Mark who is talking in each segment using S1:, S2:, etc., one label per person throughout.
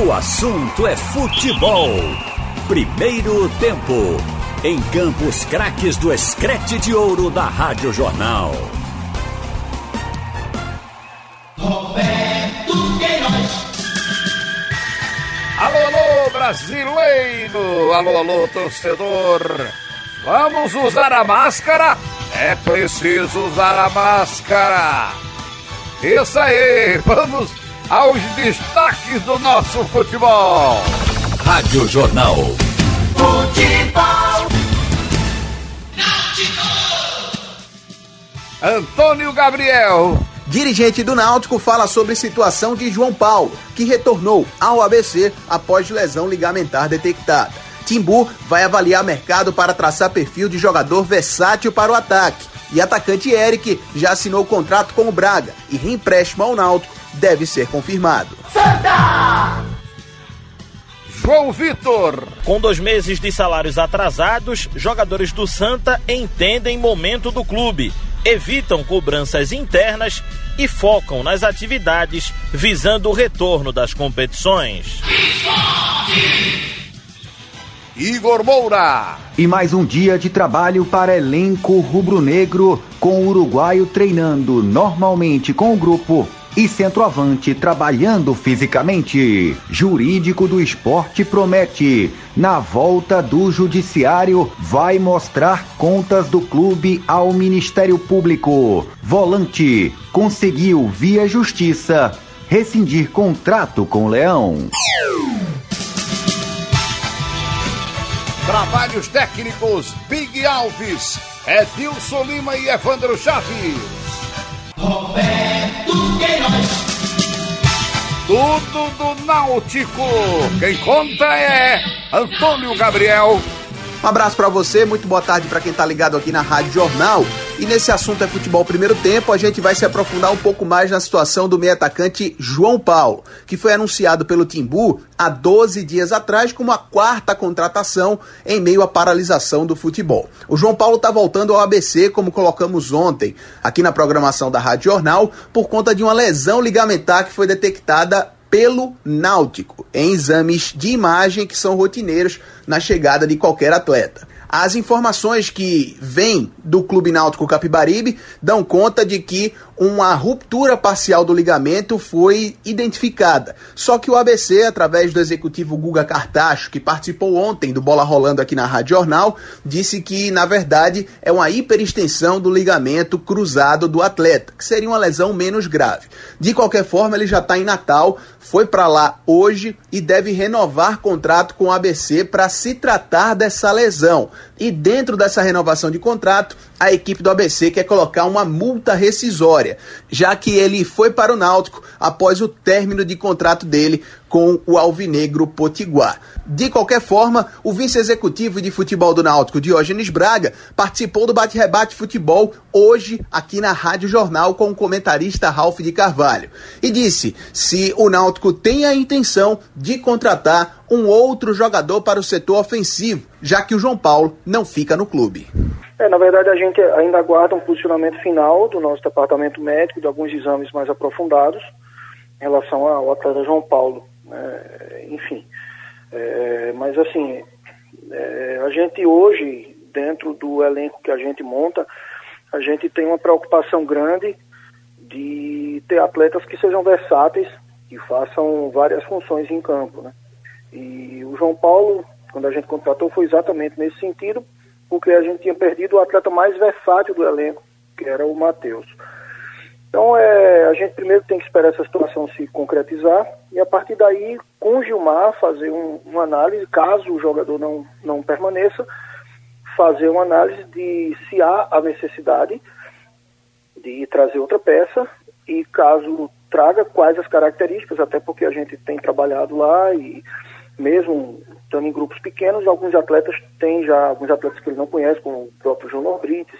S1: O assunto é futebol. Primeiro tempo. Em Campos Craques do Escrete de Ouro da Rádio Jornal.
S2: Roberto Queiroz.
S3: Alô, alô, brasileiro! Alô, alô, torcedor! Vamos usar a máscara? É preciso usar a máscara! Isso aí! Vamos aos destaques do nosso futebol!
S1: Rádio Jornal.
S2: Futebol.
S3: Antônio Gabriel.
S4: Dirigente do Náutico fala sobre situação de João Paulo, que retornou ao ABC após lesão ligamentar detectada. Timbu vai avaliar mercado para traçar perfil de jogador versátil para o ataque. E atacante Eric já assinou contrato com o Braga e reempréstimo ao Náutico deve ser confirmado.
S3: João Vitor.
S5: Com dois meses de salários atrasados, jogadores do Santa entendem momento do clube, evitam cobranças internas e focam nas atividades visando o retorno das competições.
S3: Igor Moura.
S6: E mais um dia de trabalho para elenco rubro-negro, com o uruguaio treinando normalmente com o grupo e centroavante trabalhando fisicamente. Jurídico do esporte promete. Na volta do judiciário, vai mostrar contas do clube ao Ministério Público. Volante conseguiu, via justiça, rescindir contrato com o Leão.
S3: Trabalhos técnicos Big Alves, Edilson Lima e Evandro Chaves.
S2: Roberto
S3: Tudo do Náutico. Quem conta é Antônio Gabriel.
S4: Um abraço para você, muito boa tarde para quem tá ligado aqui na Rádio Jornal. E nesse assunto é futebol primeiro tempo, a gente vai se aprofundar um pouco mais na situação do meio atacante João Paulo, que foi anunciado pelo Timbu há 12 dias atrás como a quarta contratação em meio à paralisação do futebol. O João Paulo está voltando ao ABC, como colocamos ontem aqui na programação da Rádio Jornal, por conta de uma lesão ligamentar que foi detectada pelo Náutico em exames de imagem que são rotineiros na chegada de qualquer atleta. As informações que vêm do Clube Náutico Capibaribe dão conta de que uma ruptura parcial do ligamento foi identificada. Só que o ABC, através do executivo Guga Cartacho, que participou ontem do Bola Rolando aqui na Rádio Jornal, disse que, na verdade, é uma hiperextensão do ligamento cruzado do atleta, que seria uma lesão menos grave. De qualquer forma, ele já está em Natal, foi para lá hoje e deve renovar contrato com o ABC para se tratar dessa lesão. E dentro dessa renovação de contrato, a equipe do ABC quer colocar uma multa rescisória, já que ele foi para o Náutico após o término de contrato dele com o Alvinegro Potiguar. De qualquer forma, o vice-executivo de futebol do Náutico, Diógenes Braga, participou do bate-rebate futebol hoje aqui na Rádio Jornal com o comentarista Ralph de Carvalho e disse se o Náutico tem a intenção de contratar um outro jogador para o setor ofensivo, já que o João Paulo não fica no clube.
S7: É, na verdade, a gente ainda aguarda um posicionamento final do nosso departamento médico, de alguns exames mais aprofundados em relação ao atleta João Paulo. Né? enfim, é, mas assim, é, a gente hoje, dentro do elenco que a gente monta, a gente tem uma preocupação grande de ter atletas que sejam versáteis, que façam várias funções em campo. Né? E o João Paulo, quando a gente contratou, foi exatamente nesse sentido, porque a gente tinha perdido o atleta mais versátil do elenco, que era o Matheus. Então, é, a gente primeiro tem que esperar essa situação se concretizar e, a partir daí, com o Gilmar, fazer um, uma análise, caso o jogador não, não permaneça, fazer uma análise de se há a necessidade de trazer outra peça e, caso traga, quais as características, até porque a gente tem trabalhado lá e, mesmo estando em grupos pequenos, alguns atletas têm já, alguns atletas que ele não conhece, como o próprio João Norbrites,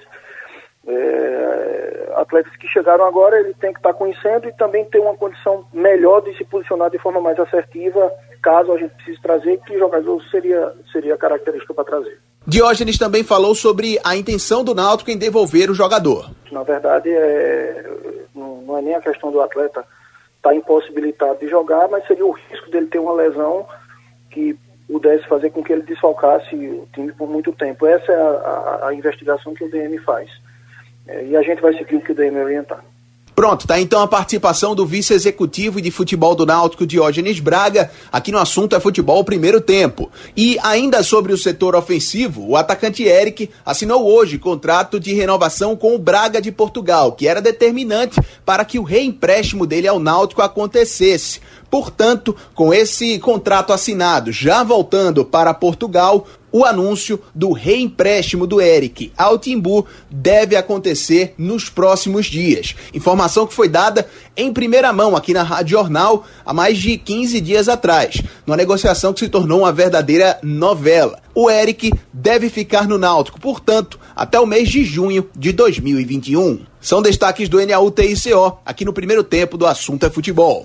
S7: é, atletas que chegaram agora, ele tem que estar conhecendo e também ter uma condição melhor de se posicionar de forma mais assertiva, caso a gente precise trazer, que jogador seria, seria a característica para trazer.
S4: Diógenes também falou sobre a intenção do Náutico em devolver o jogador.
S7: Na verdade, é, não, é nem a questão do atleta está impossibilitado de jogar, mas seria o risco dele ter uma lesão que pudesse fazer com que ele desfalcasse o time por muito tempo. Essa é a, a, a investigação que o DM faz. É, e a gente vai seguir o que o DM orientar.
S4: Pronto, tá então a participação do vice-executivo de futebol do Náutico, Diógenes Braga, aqui no assunto é futebol primeiro tempo. E ainda sobre o setor ofensivo, o atacante Eric assinou hoje contrato de renovação com o Braga de Portugal, que era determinante para que o reempréstimo dele ao Náutico acontecesse. Portanto, com esse contrato assinado, já voltando para Portugal, o anúncio do reempréstimo do Eric ao Timbu deve acontecer nos próximos dias. Informação que foi dada em primeira mão aqui na Rádio Jornal há mais de 15 dias atrás, numa negociação que se tornou uma verdadeira novela. O Eric deve ficar no Náutico, portanto, até o mês de junho de 2021. São destaques do NAUTICO aqui no primeiro tempo do Assunto é Futebol.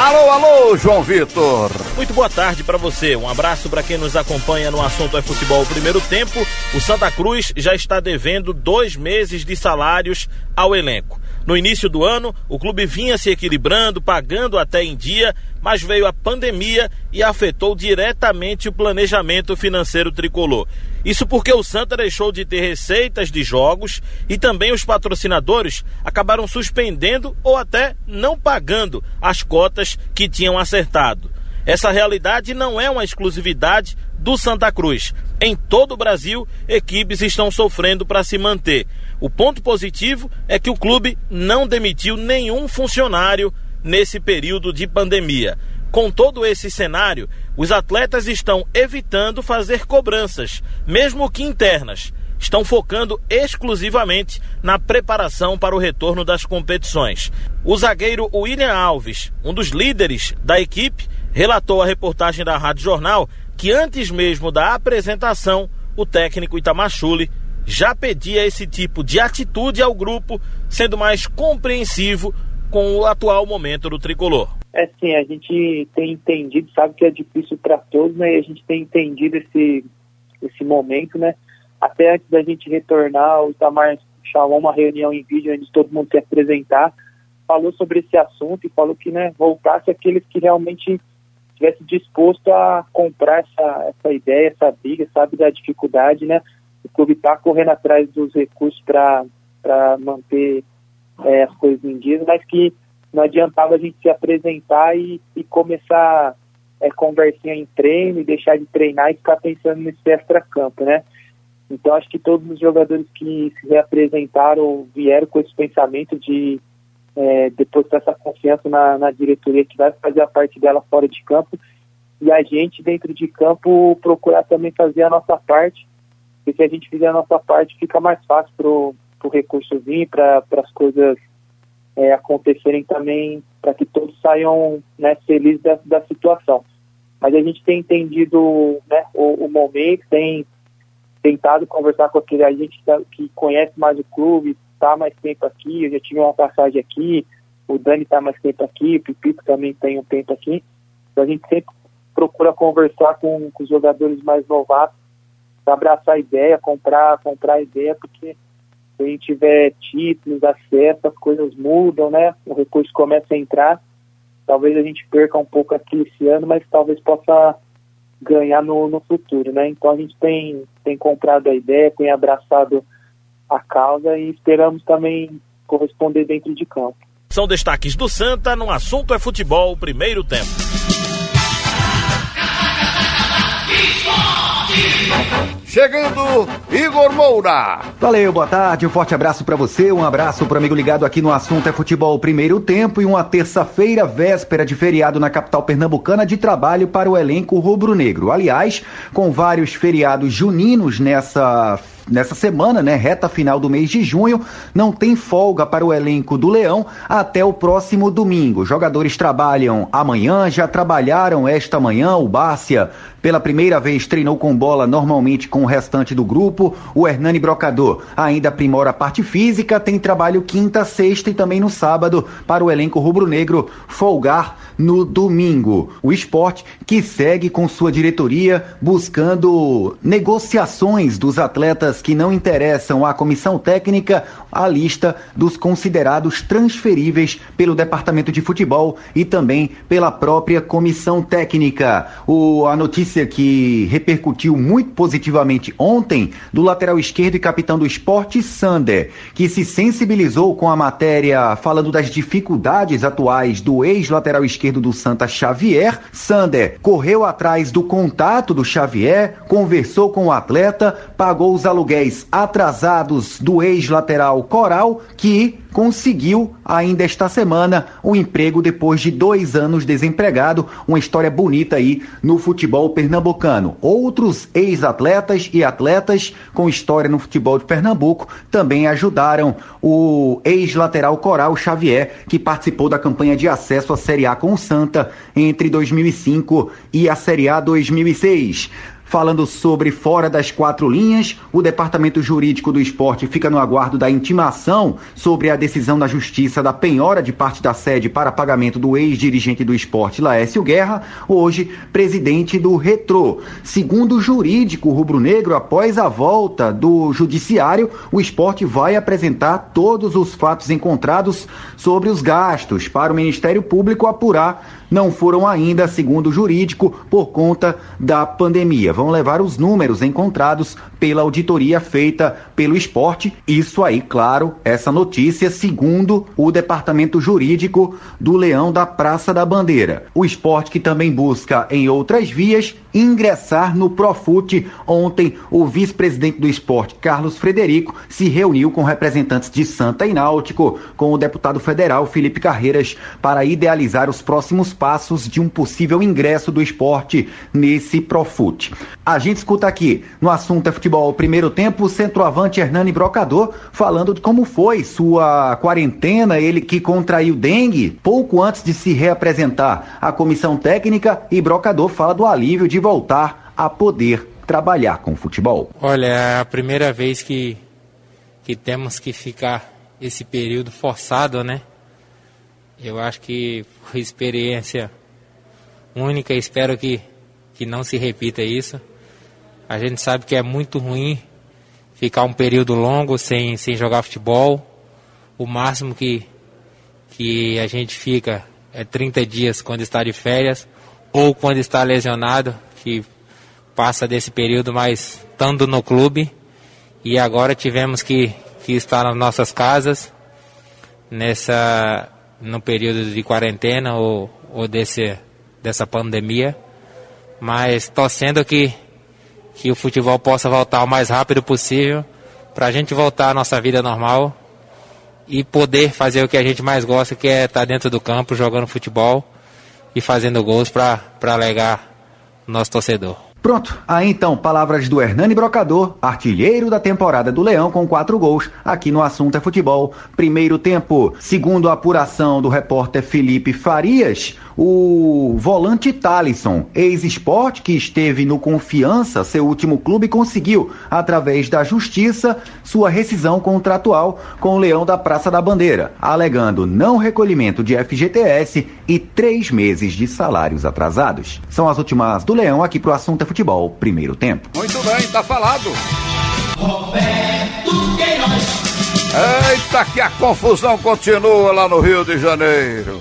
S3: Alô, alô, João Vitor.
S5: Muito boa tarde para você. Um abraço para quem nos acompanha no assunto é futebol primeiro tempo. O Santa Cruz já está devendo dois meses de salários ao elenco. No início do ano, o clube vinha se equilibrando, pagando até em dia, mas veio a pandemia e afetou diretamente o planejamento financeiro tricolor. Isso porque o Santa deixou de ter receitas de jogos e também os patrocinadores acabaram suspendendo ou até não pagando as cotas que tinham acertado. Essa realidade não é uma exclusividade do Santa Cruz. Em todo o Brasil, equipes estão sofrendo para se manter. O ponto positivo é que o clube não demitiu nenhum funcionário nesse período de pandemia. Com todo esse cenário, os atletas estão evitando fazer cobranças, mesmo que internas. Estão focando exclusivamente na preparação para o retorno das competições. O zagueiro William Alves, um dos líderes da equipe, relatou à reportagem da Rádio Jornal que antes mesmo da apresentação, o técnico Itamachule já pedia esse tipo de atitude ao grupo, sendo mais compreensivo com o atual momento do tricolor.
S8: É sim, a gente tem entendido, sabe que é difícil para todos, né? E a gente tem entendido esse, esse momento, né? Até antes da gente retornar, o Itamar chamou uma reunião em vídeo onde todo mundo se apresentar, falou sobre esse assunto e falou que, né, voltasse aqueles que realmente estivesse disposto a comprar essa, essa ideia, essa briga, sabe da dificuldade, né? O clube está correndo atrás dos recursos para manter é, as coisas em dia, mas que não adiantava a gente se apresentar e, e começar é, conversinha em treino e deixar de treinar e ficar pensando nesse extra-campo, né? Então acho que todos os jogadores que se reapresentaram vieram com esse pensamento de é, depositar essa confiança na, na diretoria que vai fazer a parte dela fora de campo e a gente dentro de campo procurar também fazer a nossa parte, porque se a gente fizer a nossa parte fica mais fácil para o recurso vir, para as coisas é, acontecerem também, para que todos saiam né, felizes da, da, situação. Mas a gente tem entendido né, o, o momento, tem tentado conversar com aquele a gente que, que conhece mais o clube, está mais tempo aqui, eu já tive uma passagem aqui, o Dani está mais tempo aqui, o Pipito também tem um tempo aqui. Então a gente sempre procura conversar com, com os jogadores mais novatos abraçar a ideia, comprar, comprar a ideia, porque se a gente tiver títulos, acesso, as coisas mudam, né? O recurso começa a entrar. Talvez a gente perca um pouco aqui esse ano, mas talvez possa ganhar no, no futuro, né? Então a gente tem, tem comprado a ideia, tem abraçado a causa e esperamos também corresponder dentro de campo.
S5: São destaques do Santa no assunto é futebol, primeiro tempo.
S3: Chegando, Igor Moura.
S6: Valeu, boa tarde, um forte abraço para você, um abraço pro amigo ligado aqui no assunto é futebol primeiro tempo e uma terça-feira, véspera de feriado na capital pernambucana de trabalho para o elenco rubro-negro. Aliás, com vários feriados juninos nessa nessa semana, né, reta final do mês de junho, não tem folga para o elenco do Leão até o próximo domingo. Jogadores trabalham amanhã, já trabalharam esta manhã. O Bárcia, pela primeira vez, treinou com bola normalmente com o restante do grupo. O Hernani Brocador ainda aprimora a parte física, tem trabalho quinta, sexta e também no sábado para o elenco rubro-negro folgar no domingo. O esporte que segue com sua diretoria buscando negociações dos atletas que não interessam à comissão técnica, a lista dos considerados transferíveis pelo departamento de futebol e também pela própria comissão técnica. O, a notícia que repercutiu muito positivamente ontem do lateral esquerdo e capitão do esporte, Sander, que se sensibilizou com a matéria falando das dificuldades atuais do ex-lateral esquerdo do Santa Xavier. Sander correu atrás do contato do Xavier, conversou com o atleta, pagou os aluguéis atrasados do ex-lateral Coral, que conseguiu ainda esta semana um emprego depois de dois anos desempregado. Uma história bonita aí no futebol pernambucano. Outros ex-atletas e atletas com história no futebol de Pernambuco também ajudaram o ex-lateral Coral Xavier, que participou da campanha de acesso à Série A com o Santa entre 2005 e a Série A 2006. Falando sobre fora das quatro linhas, o Departamento Jurídico do Esporte fica no aguardo da intimação sobre a decisão da Justiça da penhora de parte da sede para pagamento do ex-dirigente do esporte, Laércio Guerra, hoje presidente do Retro. Segundo o jurídico rubro-negro, após a volta do judiciário, o esporte vai apresentar todos os fatos encontrados sobre os gastos para o Ministério Público apurar não foram ainda, segundo o jurídico, por conta da pandemia. Vão levar os números encontrados pela auditoria feita pelo esporte. Isso aí, claro, essa notícia, segundo o departamento jurídico do Leão da Praça da Bandeira. O esporte que também busca, em outras vias, ingressar no Profute. Ontem, o vice-presidente do esporte, Carlos Frederico, se reuniu com representantes de Santa e Náutico, com o deputado federal Felipe Carreiras, para idealizar os próximos passos de um possível ingresso do esporte nesse Profute. A gente escuta aqui no assunto é futebol primeiro tempo o centroavante Hernani Brocador falando de como foi sua quarentena, ele que contraiu dengue pouco antes de se reapresentar à comissão técnica e Brocador fala do alívio de voltar a poder trabalhar com futebol.
S9: Olha, é a primeira vez que, que temos que ficar esse período forçado, né? Eu acho que foi experiência única, espero que, que não se repita isso. A gente sabe que é muito ruim ficar um período longo sem, sem jogar futebol. O máximo que, que a gente fica é 30 dias quando está de férias ou quando está lesionado, que passa desse período, mas estando no clube. E agora tivemos que, que estar nas nossas casas nessa no período de quarentena ou, ou desse, dessa pandemia, mas torcendo que, que o futebol possa voltar o mais rápido possível para a gente voltar à nossa vida normal e poder fazer o que a gente mais gosta, que é estar dentro do campo jogando futebol e fazendo gols para alegar o nosso torcedor.
S6: Pronto, aí então, palavras do Hernani Brocador, artilheiro da temporada do Leão com quatro gols, aqui no Assunto é Futebol. Primeiro tempo, segundo a apuração do repórter Felipe Farias, o volante Talisson, ex-esporte que esteve no Confiança, seu último clube, conseguiu, através da justiça, sua rescisão contratual com o Leão da Praça da Bandeira, alegando não recolhimento de FGTS e três meses de salários atrasados. São as últimas do Leão aqui pro Assunto é Futebol, primeiro tempo.
S3: Muito bem, tá falado.
S2: Roberto Queiroz.
S3: Eita, que a confusão continua lá no Rio de Janeiro.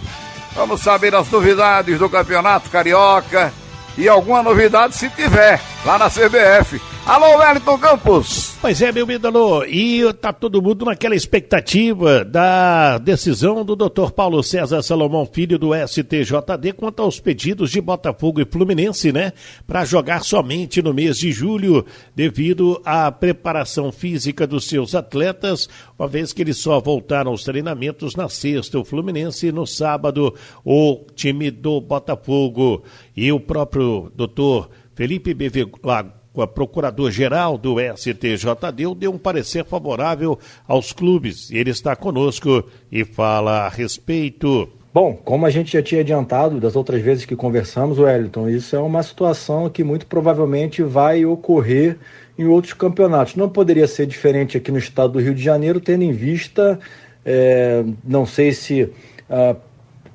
S3: Vamos saber as novidades do Campeonato Carioca e alguma novidade se tiver lá na CBF. Alô, Wellington Campos.
S10: Pois é, meu ídolo, e tá todo mundo naquela expectativa da decisão do Dr. Paulo César Salomão Filho do STJD quanto aos pedidos de Botafogo e Fluminense, né, para jogar somente no mês de julho, devido à preparação física dos seus atletas, uma vez que eles só voltaram aos treinamentos na sexta, o Fluminense no sábado, o time do Botafogo e o próprio doutor Felipe Bevilacqua procurador-geral do STJD deu um parecer favorável aos clubes. Ele está conosco e fala a respeito.
S11: Bom, como a gente já tinha adiantado das outras vezes que conversamos, Wellington, isso é uma situação que muito provavelmente vai ocorrer em outros campeonatos. Não poderia ser diferente aqui no estado do Rio de Janeiro, tendo em vista, é, não sei se a,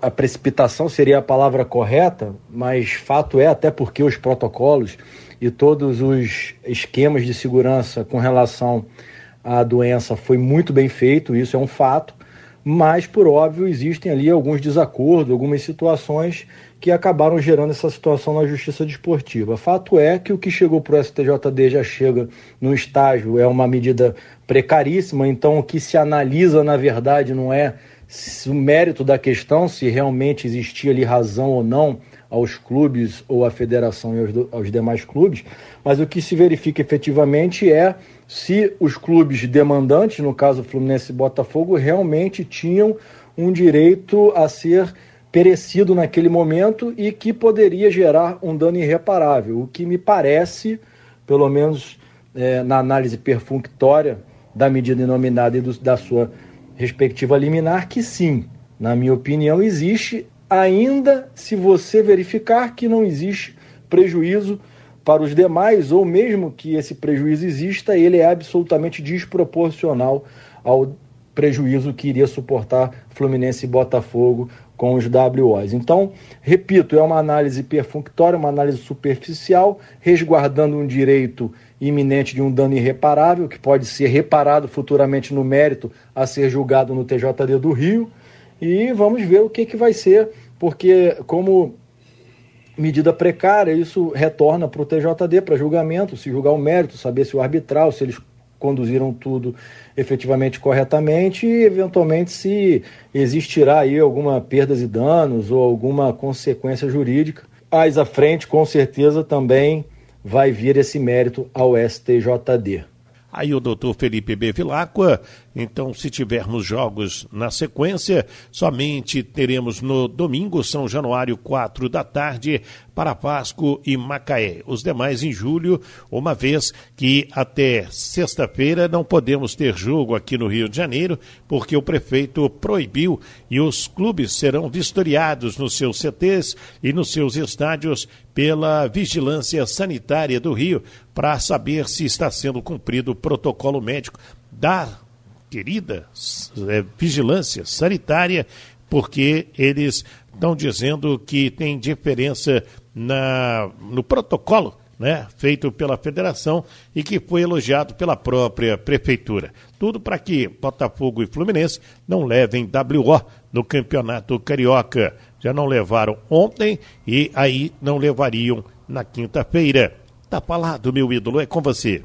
S11: a precipitação seria a palavra correta, mas fato é, até porque os protocolos e todos os esquemas de segurança com relação à doença foi muito bem feito, isso é um fato mas por óbvio existem ali alguns desacordos, algumas situações que acabaram gerando essa situação na justiça desportiva. Fato é que o que chegou para o STJD já chega no estágio, é uma medida precaríssima, então o que se analisa na verdade não é o mérito da questão, se realmente existia ali razão ou não aos clubes ou à federação e aos, aos demais clubes, mas o que se verifica efetivamente é se os clubes demandantes, no caso Fluminense e Botafogo, realmente tinham um direito a ser perecido naquele momento e que poderia gerar um dano irreparável. O que me parece, pelo menos é, na análise perfunctória da medida inominada e do, da sua respectiva liminar, que sim, na minha opinião, existe, ainda se você verificar que não existe prejuízo para os demais, ou mesmo que esse prejuízo exista, ele é absolutamente desproporcional ao prejuízo que iria suportar Fluminense e Botafogo com os WOs. Então, repito, é uma análise perfunctória, uma análise superficial, resguardando um direito iminente de um dano irreparável, que pode ser reparado futuramente no mérito a ser julgado no TJD do Rio. E vamos ver o que, que vai ser, porque, como medida precária, isso retorna para o TJD para julgamento, se julgar o mérito, saber se o arbitral, se eles conduziram tudo efetivamente corretamente e eventualmente se existirá aí alguma perdas e danos ou alguma consequência jurídica. Mais à frente, com certeza também vai vir esse mérito ao STJD.
S10: Aí o doutor Felipe Bevilacqua, então se tivermos jogos na sequência, somente teremos no domingo, São Januário, 4 da tarde, para Vasco e Macaé. Os demais em julho, uma vez que até sexta-feira não podemos ter jogo aqui no Rio de Janeiro, porque o prefeito proibiu e os clubes serão vistoriados nos seus CTs e nos seus estádios pela Vigilância Sanitária do Rio para saber se está sendo cumprido o protocolo médico da querida é, Vigilância Sanitária, porque eles estão dizendo que tem diferença na, no protocolo né, feito pela federação e que foi elogiado pela própria prefeitura. Tudo para que Botafogo e Fluminense não levem WO no Campeonato Carioca. Já não levaram ontem e aí não levariam na quinta-feira. Tá falado, meu ídolo, é com você.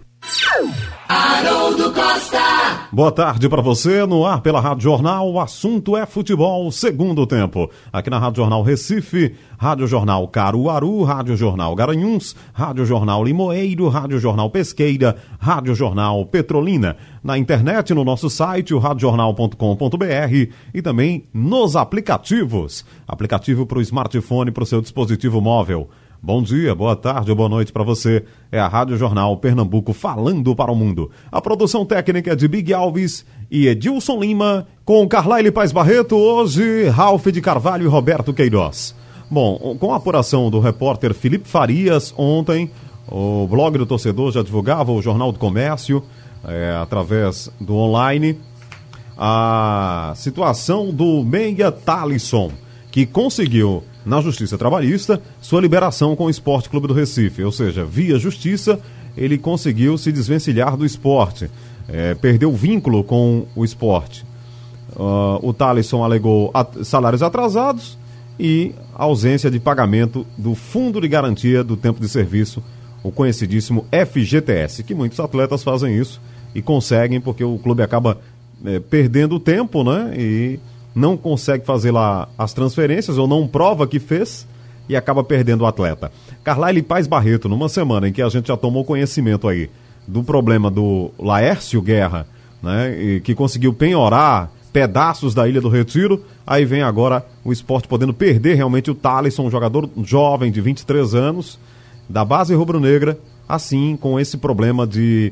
S2: Haroldo Costa.
S12: Boa tarde para você, no ar pela Rádio Jornal. O assunto é futebol, segundo tempo. Aqui na Rádio Jornal Recife, Rádio Jornal Caruaru, Rádio Jornal Garanhuns, Rádio Jornal Limoeiro, Rádio Jornal Pesqueira, Rádio Jornal Petrolina. Na internet, no nosso site, o radiojornal.com.br e também nos aplicativos. Aplicativo para o smartphone, para o seu dispositivo móvel. Bom dia, boa tarde ou boa noite para você. É a Rádio Jornal Pernambuco falando para o mundo. A produção técnica é de Big Alves e Edilson Lima, com Carlyle Paz Barreto, hoje Ralph de Carvalho e Roberto Queiroz. Bom, com a apuração do repórter Felipe Farias, ontem, o blog do torcedor já divulgava o Jornal do Comércio, é, através do online, a situação do Meia Talisson, que conseguiu na Justiça Trabalhista sua liberação com o Esporte Clube do Recife. Ou seja, via Justiça, ele conseguiu se desvencilhar do esporte, é, perdeu vínculo com o esporte. Uh, o Thalisson alegou at salários atrasados e ausência de pagamento do Fundo de Garantia do Tempo de Serviço, o conhecidíssimo FGTS, que muitos atletas fazem isso e conseguem porque o clube acaba é, perdendo tempo, né? E não consegue fazer lá as transferências ou não prova que fez e acaba perdendo o atleta. Carlyle Paz Barreto, numa semana em que a gente já tomou conhecimento aí do problema do Laércio Guerra, né, que conseguiu penhorar pedaços da Ilha do Retiro, aí vem agora o esporte podendo perder realmente o Thaleson, um jogador jovem de 23 anos, da base rubro-negra, assim com esse problema de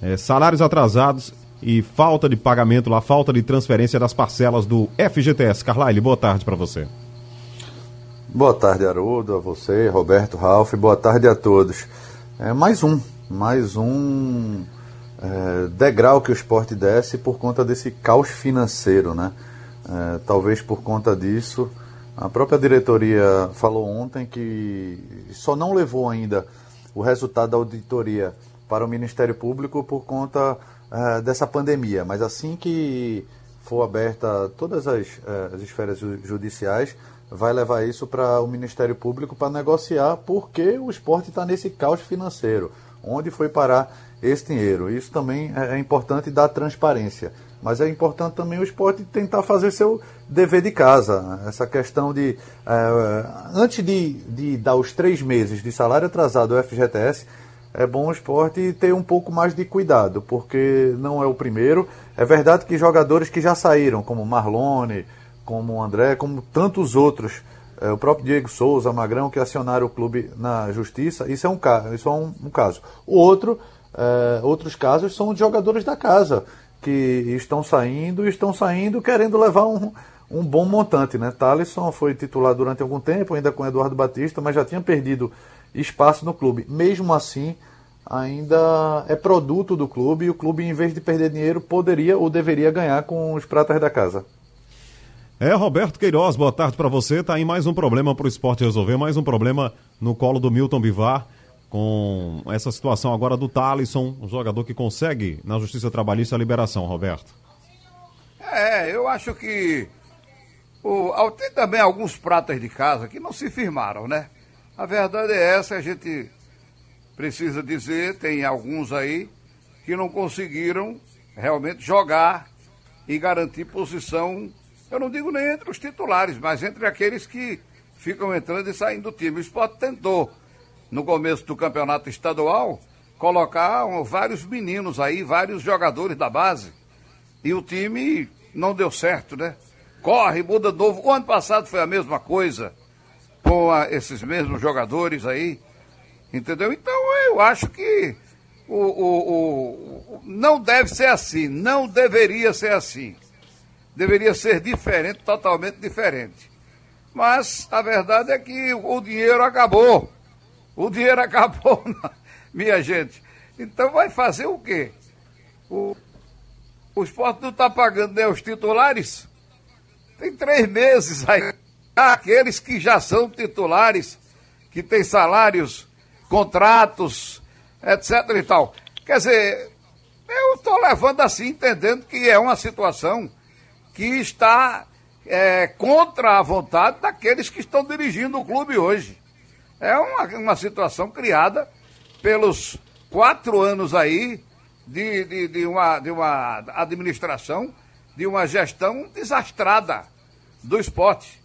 S12: é, salários atrasados e falta de pagamento lá, falta de transferência das parcelas do FGTS. Carlyle, boa tarde para você.
S13: Boa tarde, Haroldo, a você, Roberto, Ralph, boa tarde a todos. É, mais um, mais um é, degrau que o esporte desce por conta desse caos financeiro, né? É, talvez por conta disso, a própria diretoria falou ontem que só não levou ainda o resultado da auditoria para o Ministério Público por conta é, dessa pandemia, mas assim que for aberta todas as, é, as esferas judiciais, vai levar isso para o Ministério Público para negociar porque o esporte está nesse caos financeiro. Onde foi parar esse dinheiro? Isso também é, é importante dar transparência. Mas é importante também o esporte tentar fazer seu dever de casa. Essa questão de. É, antes de, de dar os três meses de salário atrasado ao FGTS, é bom o esporte ter um pouco mais de cuidado, porque não é o primeiro. É verdade que jogadores que já saíram, como Marlone, como André, como tantos outros, é, o próprio Diego Souza, Magrão, que acionaram o clube na justiça, isso é um, isso é um, um caso. O outro, é, outros casos são de jogadores da casa, que estão saindo e estão saindo querendo levar um, um bom montante. Né? Thalisson foi titular durante algum tempo, ainda com Eduardo Batista, mas já tinha perdido espaço no clube. Mesmo assim, ainda é produto do clube e o clube, em vez de perder dinheiro, poderia ou deveria ganhar com os pratas da casa.
S12: É, Roberto Queiroz, boa tarde para você. Tá aí mais um problema para o esporte resolver, mais um problema no colo do Milton Bivar, com essa situação agora do Talisson, um jogador que consegue na Justiça Trabalhista a liberação, Roberto.
S3: É, eu acho que o, tem também alguns pratas de casa que não se firmaram, né? A verdade é essa, a gente precisa dizer, tem alguns aí que não conseguiram realmente jogar e garantir posição eu não digo nem entre os titulares, mas entre aqueles que ficam entrando e saindo do time. O Sport tentou, no começo do campeonato estadual, colocar vários meninos aí, vários jogadores da base. E o time não deu certo, né? Corre, muda novo. O ano passado foi a mesma coisa esses mesmos jogadores aí. Entendeu? Então eu acho que o, o, o, não deve ser assim, não deveria ser assim deveria ser diferente, totalmente diferente. Mas a verdade é que o dinheiro acabou. O dinheiro acabou, minha gente. Então vai fazer o quê? O, o esporte não está pagando nem os titulares. Tem três meses aí. Aqueles que já são titulares, que têm salários, contratos, etc e tal. Quer dizer, eu estou levando assim, entendendo que é uma situação que está é, contra a vontade daqueles que estão dirigindo o clube hoje. É uma, uma situação criada pelos quatro anos aí de, de, de, uma, de uma administração, de uma gestão desastrada do esporte.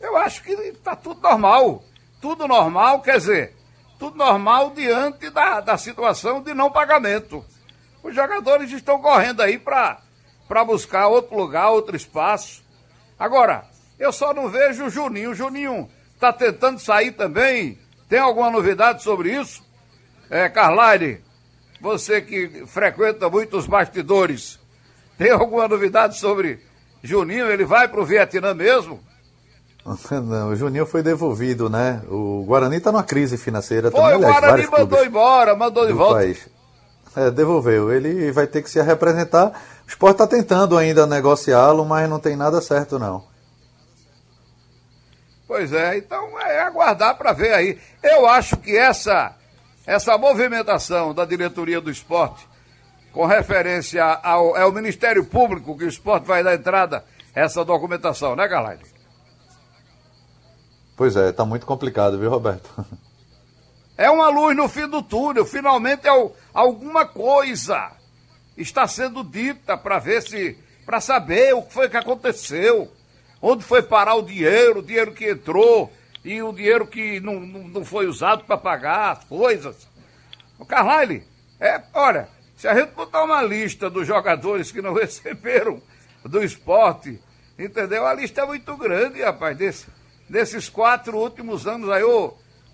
S3: Eu acho que está tudo normal. Tudo normal, quer dizer, tudo normal diante da, da situação de não pagamento. Os jogadores estão correndo aí para buscar outro lugar, outro espaço. Agora, eu só não vejo o Juninho. O Juninho está tentando sair também. Tem alguma novidade sobre isso? É, Carlyle, você que frequenta muito os bastidores, tem alguma novidade sobre Juninho? Ele vai para o Vietnã mesmo?
S13: Não, o Juninho foi devolvido, né? O Guarani está numa crise financeira
S3: foi,
S13: também.
S3: o Guarani mandou embora, mandou de volta. País.
S13: É, devolveu. Ele vai ter que se representar. O esporte está tentando ainda negociá-lo, mas não tem nada certo, não.
S3: Pois é, então é aguardar para ver aí. Eu acho que essa, essa movimentação da diretoria do esporte, com referência ao, é o Ministério Público que o esporte vai dar entrada a essa documentação, né, Galaide?
S13: Pois é, está muito complicado, viu, Roberto?
S3: É uma luz no fim do túnel, finalmente é alguma coisa está sendo dita para ver se, para saber o que foi que aconteceu, onde foi parar o dinheiro, o dinheiro que entrou e o dinheiro que não, não, não foi usado para pagar as coisas. O Carlyle, é, olha, se a gente botar uma lista dos jogadores que não receberam do esporte, entendeu? A lista é muito grande, rapaz, desse, desses quatro últimos anos aí,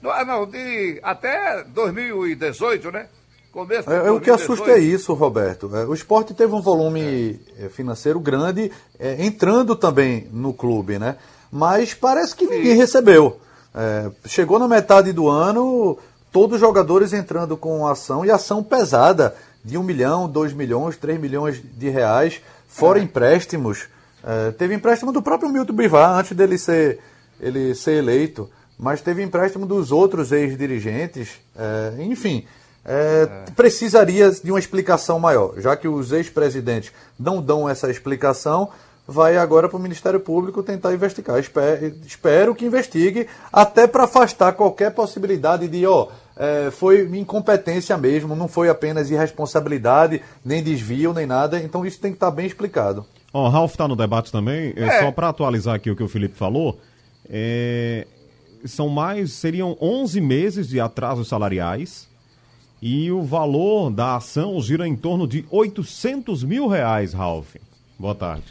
S3: não, ah, não, de até 2018, né? Começo
S13: É, é, o que assusta é isso, Roberto. É, o esporte teve um volume é, financeiro grande, é, entrando também no clube, né? Mas parece que ninguém recebeu. É, chegou na metade do ano, todos os jogadores entrando com ação e ação pesada de 1 milhão, 2 milhões, 3 milhões de reais, fora empréstimos. É, teve empréstimo do próprio Milton Bivar antes dele ser, ele ser eleito, mas teve empréstimo dos outros ex-dirigentes. É, enfim, é, precisaria de uma explicação maior. Já que os ex-presidentes não dão essa explicação, vai agora para o Ministério Público tentar investigar. Espero, espero que investigue, até para afastar qualquer possibilidade de, ó, é, foi incompetência mesmo, não foi apenas irresponsabilidade, nem desvio, nem nada. Então isso tem que estar bem explicado.
S12: Ó, o Ralf está no debate também. É,
S13: É.
S12: Só para atualizar aqui o que o Felipe falou, é, são mais, seriam 11 meses de atrasos salariais e o valor da ação gira em torno de 800 mil reais, Ralf. Boa tarde.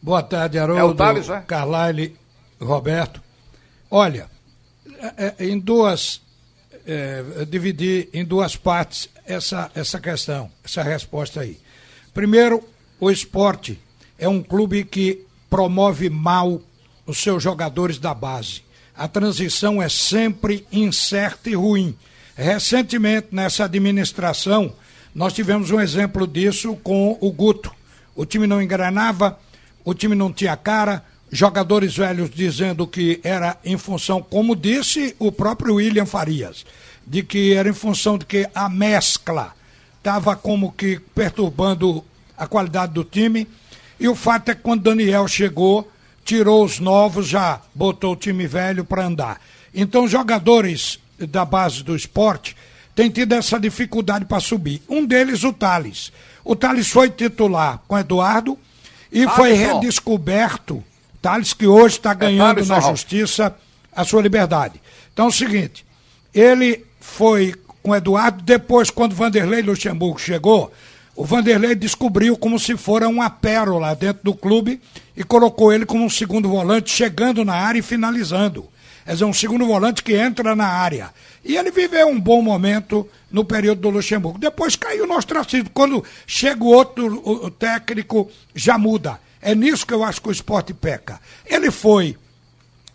S14: Boa tarde,
S3: É o
S14: Haroldo,
S3: Thales, né?
S14: Carlyle, Roberto. Olha, é, é, em duas, é, eu dividi em duas partes essa, essa questão, essa resposta aí. Primeiro, o esporte é um clube que promove mal os seus jogadores da base. A transição é sempre incerta e ruim. Recentemente, nessa administração, nós tivemos um exemplo disso com o Guto. O time não engranava, o time não tinha cara, jogadores velhos dizendo que era em função, como disse o próprio William Farias, de que era em função de que a mescla estava como que perturbando a qualidade do time. E o fato é que quando Daniel chegou, tirou os novos, já botou o time velho para andar. Então, jogadores da base do esporte têm tido essa dificuldade para subir. Um deles, o Thales. O Thales foi titular com Eduardo e foi
S3: Thaleson.
S14: redescoberto. Thales que hoje está ganhando
S3: Thaleson,
S14: na
S3: Ralf.
S14: justiça a sua liberdade. Então é o seguinte, ele foi com o Eduardo, depois quando Vanderlei Luxemburgo chegou, o Vanderlei descobriu como se fora uma pérola dentro do clube e colocou ele como um segundo volante, chegando na área e finalizando. Quer dizer, um segundo volante que entra na área. E ele viveu um bom momento no período do Luxemburgo. Depois caiu no ostracismo. Quando chega o outro o técnico, já muda. É nisso que eu acho que o esporte peca. Ele foi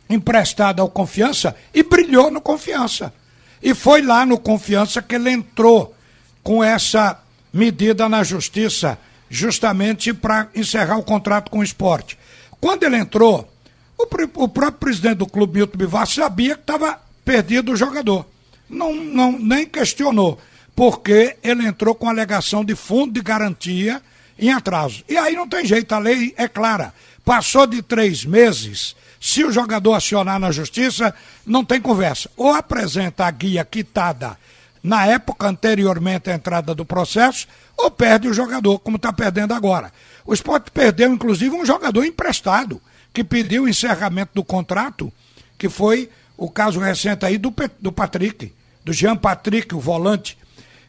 S14: emprestado ao Confiança e brilhou no Confiança. E foi lá no Confiança que ele entrou com essa medida na justiça, justamente para encerrar o contrato com o esporte. Quando ele entrou, o, o próprio presidente do clube, Milton Bivar, sabia que estava perdido o jogador. Não, não, nem questionou, porque ele entrou com alegação de fundo de garantia em atraso. E aí não tem jeito, a lei é clara. Passou de três meses, se o jogador acionar na justiça, não tem conversa. Ou apresenta a guia quitada na época anteriormente à entrada do processo, ou perde o jogador, como está perdendo agora. O esporte perdeu, inclusive, um jogador emprestado, que pediu o encerramento do contrato, que foi o caso recente aí do, do Patrick, do Jean Patrick, o volante.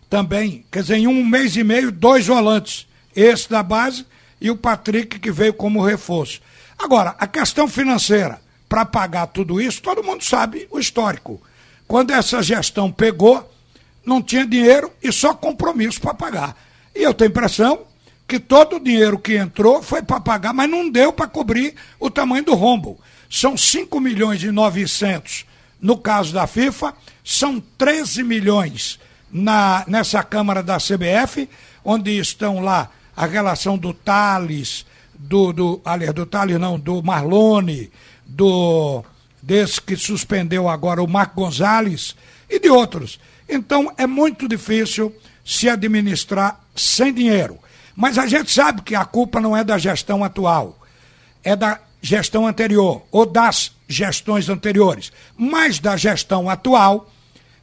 S14: Também, quer dizer, em um mês e meio, dois volantes. Esse da base e o Patrick, que veio como reforço. Agora, a questão financeira, para pagar tudo isso, todo mundo sabe o histórico. Quando essa gestão pegou, não tinha dinheiro e só compromisso para pagar. E eu tenho a impressão que todo o dinheiro que entrou foi para pagar, mas não deu para cobrir o tamanho do rombo. São 5 milhões e 900 no caso da FIFA, são 13 milhões na, nessa Câmara da CBF, onde estão lá a relação do Thales, do, do, aliás, do Thales não, do Marlone, do desse que suspendeu agora o Marco Gonzalez e de outros. Então é muito difícil se administrar sem dinheiro. Mas a gente sabe que a culpa não é da gestão atual, é da gestão anterior ou das gestões anteriores. Mas da gestão atual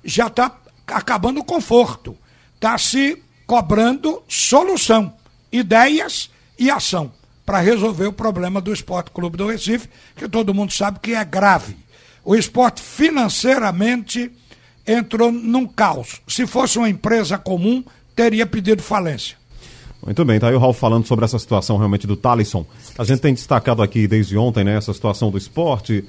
S14: já está acabando o conforto, está se cobrando solução, ideias e ação para resolver o problema do Esporte Clube do Recife, que todo mundo sabe que é grave. O esporte financeiramente entrou num caos. Se fosse uma empresa comum, teria pedido falência.
S12: Muito bem, tá aí o Ralf falando sobre essa situação realmente do Talisson. A gente tem destacado aqui desde ontem, né, essa situação do esporte,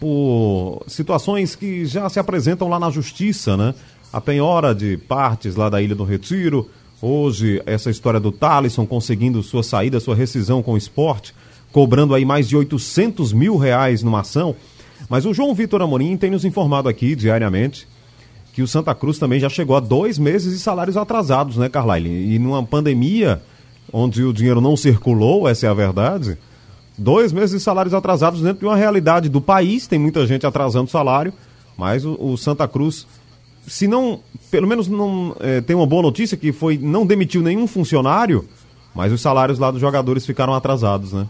S12: por situações que já se apresentam lá na justiça, né? a penhora de partes lá da Ilha do Retiro, hoje essa história do Talisson conseguindo sua saída, sua rescisão com o esporte, cobrando aí mais de 800 mil reais numa ação. Mas o João Vitor Amorim tem nos informado aqui diariamente que o Santa Cruz também já chegou a dois meses de salários atrasados, né, Carlyle? E numa pandemia onde o dinheiro não circulou, essa é a verdade, dois meses de salários atrasados dentro de uma realidade do país, tem muita gente atrasando salário, mas o, o Santa Cruz, se não, pelo menos não é, tem uma boa notícia que foi, não demitiu nenhum funcionário, mas os salários lá dos jogadores ficaram atrasados, né?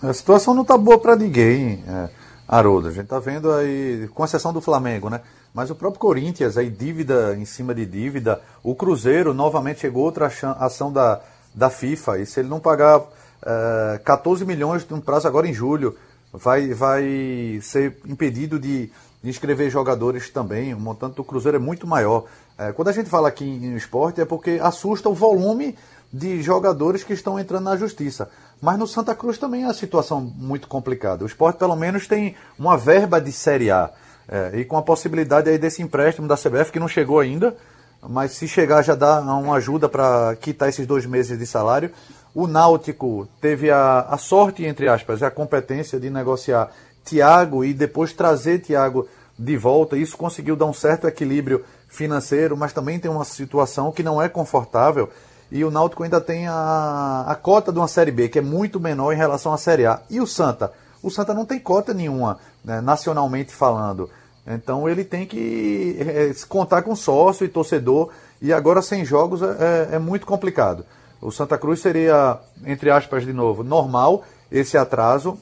S13: A situação não tá boa para ninguém, é, Haroldo. A gente tá vendo aí, com exceção do Flamengo, né? Mas o próprio Corinthians, aí dívida em cima de dívida. O Cruzeiro novamente chegou outra ação da, da FIFA. E se ele não pagar é, 14 milhões no prazo agora em julho, vai, vai ser impedido de, de inscrever jogadores também. O montante do Cruzeiro é muito maior. É, quando a gente fala aqui em, em esporte é porque assusta o volume de jogadores que estão entrando na justiça. Mas no Santa Cruz também é uma situação muito complicada. O esporte, pelo menos, tem uma verba de Série A. É, e com a possibilidade aí desse empréstimo da CBF, que não chegou ainda, mas se chegar já dá uma ajuda para quitar esses dois meses de salário. O Náutico teve a, a sorte, entre aspas, a competência de negociar Thiago e depois trazer Thiago de volta. Isso conseguiu dar um certo equilíbrio financeiro, mas também tem uma situação que não é confortável e o Náutico ainda tem a, a cota de uma Série B, que é muito menor em relação à Série A. E o Santa? O Santa não tem cota nenhuma, né, nacionalmente falando. Então ele tem que é, contar com sócio e torcedor, e agora sem jogos é, é, é muito complicado. O Santa Cruz seria, entre aspas, de novo, normal esse atraso,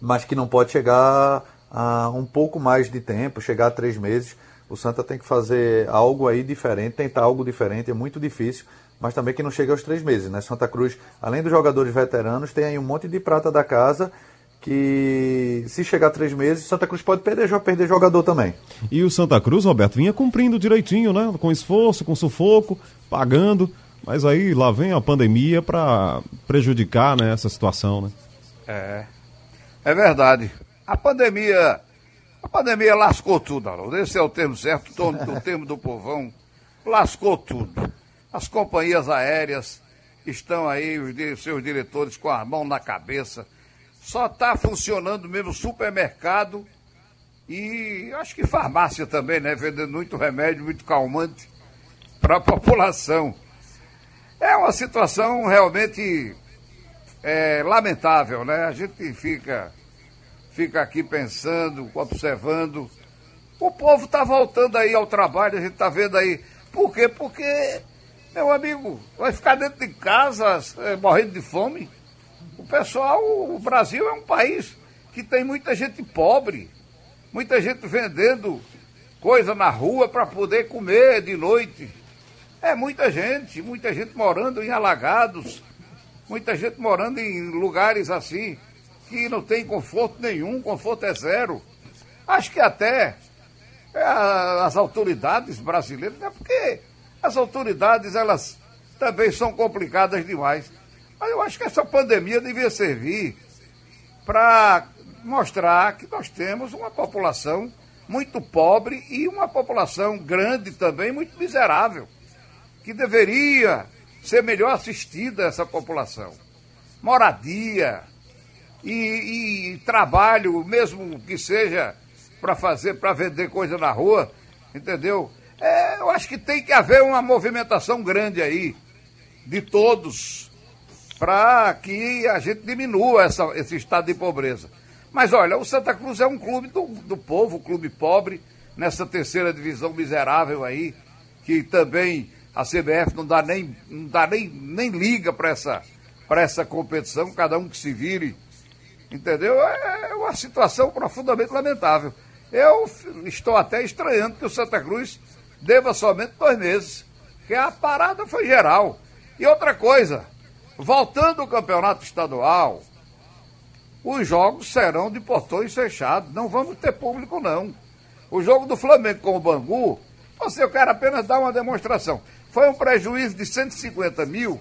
S13: mas que não pode chegar a um pouco mais de tempo, chegar a três meses. O Santa tem que fazer algo aí diferente, tentar algo diferente, é muito difícil mas também que não chega aos três meses. Né? Santa Cruz, além dos jogadores veteranos, tem aí um monte de prata da casa que se chegar a três meses, Santa Cruz pode perder, perder jogador também.
S12: E o Santa Cruz, Roberto, vinha cumprindo direitinho, né? Com esforço, com sufoco, pagando, mas aí lá vem a pandemia para prejudicar né, essa situação, né?
S3: É, é verdade. A pandemia, a pandemia lascou tudo, Haroldo. Esse é o termo certo, o termo do povão, lascou tudo. As companhias aéreas estão aí, os seus diretores com a mão na cabeça. Só está funcionando mesmo supermercado e acho que farmácia também, né? Vendendo muito remédio, muito calmante para a população. É uma situação realmente é, lamentável, né? A gente fica, fica aqui pensando, observando. O povo está voltando aí ao trabalho, a gente está vendo aí. Por quê? Porque meu amigo, vai ficar dentro de casa é, morrendo de fome? O pessoal, o Brasil é um país que tem muita gente pobre, muita gente vendendo coisa na rua para poder comer de noite. É muita gente, muita gente morando em alagados, muita gente morando em lugares assim que não tem conforto nenhum, conforto é zero. Acho que até é, as autoridades brasileiras, é porque as autoridades, elas também são complicadas demais. Mas eu acho que essa pandemia devia servir para mostrar que nós temos uma população muito pobre e uma população grande também, muito miserável, que deveria ser melhor assistida essa população. Moradia e, e trabalho, mesmo que seja para fazer, para vender coisa na rua, entendeu? É, eu acho que tem que haver uma movimentação grande aí, de todos, para que a gente diminua essa, esse estado de pobreza. Mas olha, o Santa Cruz é um clube do, do povo, um clube pobre, nessa terceira divisão miserável aí, que também a CBF não dá nem, não dá nem, nem liga para essa, essa competição, cada um que se vire, entendeu? É, é uma situação profundamente lamentável. Eu estou até estranhando que o Santa Cruz deva somente dois meses, que a parada foi geral. E outra coisa, voltando ao campeonato estadual, os jogos serão de portões fechados, não vamos ter público não. O jogo do Flamengo com o Bangu, você, eu quero apenas dar uma demonstração. Foi um prejuízo de 150 mil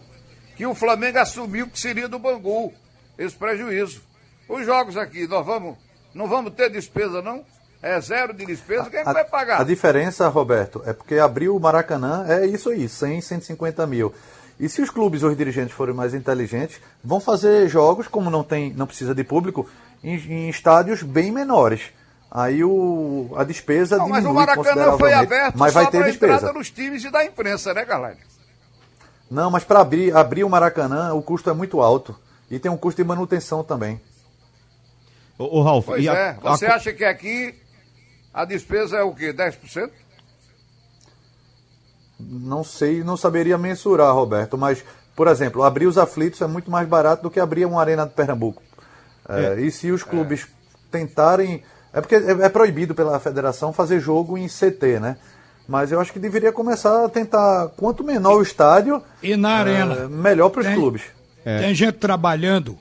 S3: que o Flamengo assumiu que seria do Bangu, esse prejuízo. Os jogos aqui, nós vamos, não vamos ter despesa não? É zero de despesa, quem é que vai pagar?
S13: A diferença, Roberto, é porque abriu o Maracanã é isso aí, 100, 150 mil. E se os clubes ou os dirigentes forem mais inteligentes, vão fazer jogos, como não, tem, não precisa de público, em, em estádios bem menores. Aí o, a despesa não,
S3: diminui Mas o Maracanã foi aberto
S13: mas vai ter
S3: despesa. entrada dos times e da imprensa, né, galera?
S13: Não, mas para abrir, abrir o Maracanã, o custo é muito alto. E tem um custo de manutenção também.
S12: Ô, ô Ralf,
S3: pois é. A... Você acha que aqui a despesa é o quê? 10%?
S13: Não sei, não saberia mensurar, Roberto, mas, por exemplo, abrir os aflitos é muito mais barato do que abrir uma arena de Pernambuco. É, é. E se os clubes é. tentarem. É porque é, é proibido pela federação fazer jogo em CT, né? Mas eu acho que deveria começar a tentar, quanto menor o estádio.
S14: E na arena.
S13: melhor para os clubes.
S14: Tem gente trabalhando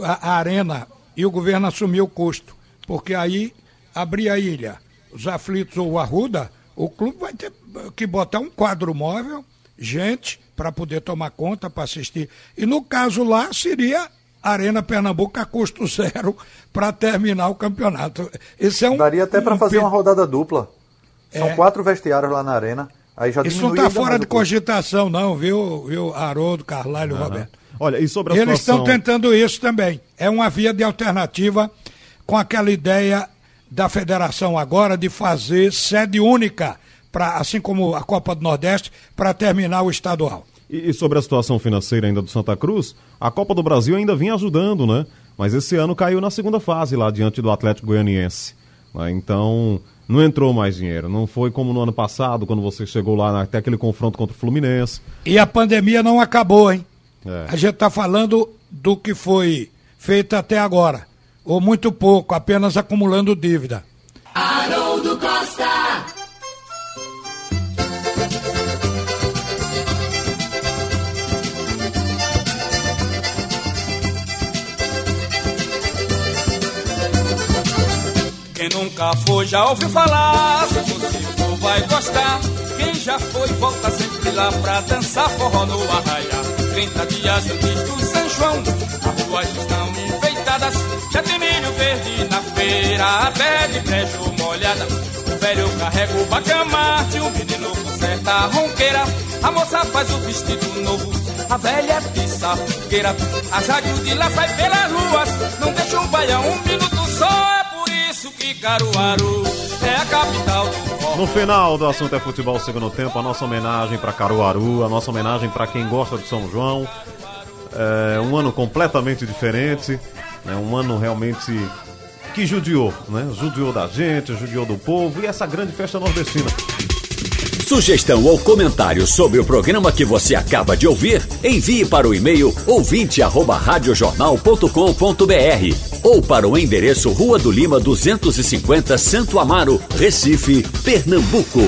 S14: a, a arena e o governo assumiu o custo. Porque aí abrir a ilha, os aflitos ou o Arruda, o clube vai ter que botar um quadro móvel, gente, para poder tomar conta, para assistir. E no caso lá seria Arena Pernambuco a custo zero para terminar o campeonato. Esse é um,
S13: Daria até para um fazer uma rodada dupla. São é. quatro vestiários lá na arena. Aí já
S14: Isso não está fora de cogitação, não, viu, viu Haroldo, Carlalho, uhum. Roberto?
S12: Olha, e sobre a
S14: Eles
S12: situação...
S14: estão tentando isso também. É uma via de alternativa com aquela ideia da federação agora de fazer sede única, pra, assim como a Copa do Nordeste, para terminar o estadual.
S12: E, e, sobre a situação financeira ainda do Santa Cruz, a Copa do Brasil ainda vinha ajudando, né? Mas esse ano caiu na segunda fase lá diante do Atlético Goianiense. Né? Então, não entrou mais dinheiro. Não foi como no ano passado, quando você chegou lá até aquele confronto contra o Fluminense.
S14: E a pandemia não acabou, hein? É. A gente está falando do que foi feito até agora ou muito pouco, apenas acumulando dívida.
S15: Haroldo Costa.
S16: Quem nunca foi já ouviu falar, se você for vai gostar. Quem já foi volta sempre lá pra dançar forró no arraia. 30 dias antes do São João, as ruas estão feira, a de brejo molhada. O velho carrega o bacamarte, o menino conserta a ronqueira. A moça faz o vestido novo, a velha de sapuqueira. As rádios de lá sai pelas ruas, não deixa um baião um minuto só. É por isso que Caruaru é a capital do.
S12: No final do assunto é futebol segundo tempo, a nossa homenagem para Caruaru, a nossa homenagem para quem gosta de São João. É um ano completamente diferente. Né? Um ano realmente que judiou, né? Judiou da gente, judiou do povo e essa grande festa nordestina.
S1: Sugestão ou comentário sobre o programa que você acaba de ouvir, envie para o e-mail ouvinte@radiojornal.com.br ou para o endereço Rua do Lima 250, Santo Amaro, Recife, Pernambuco.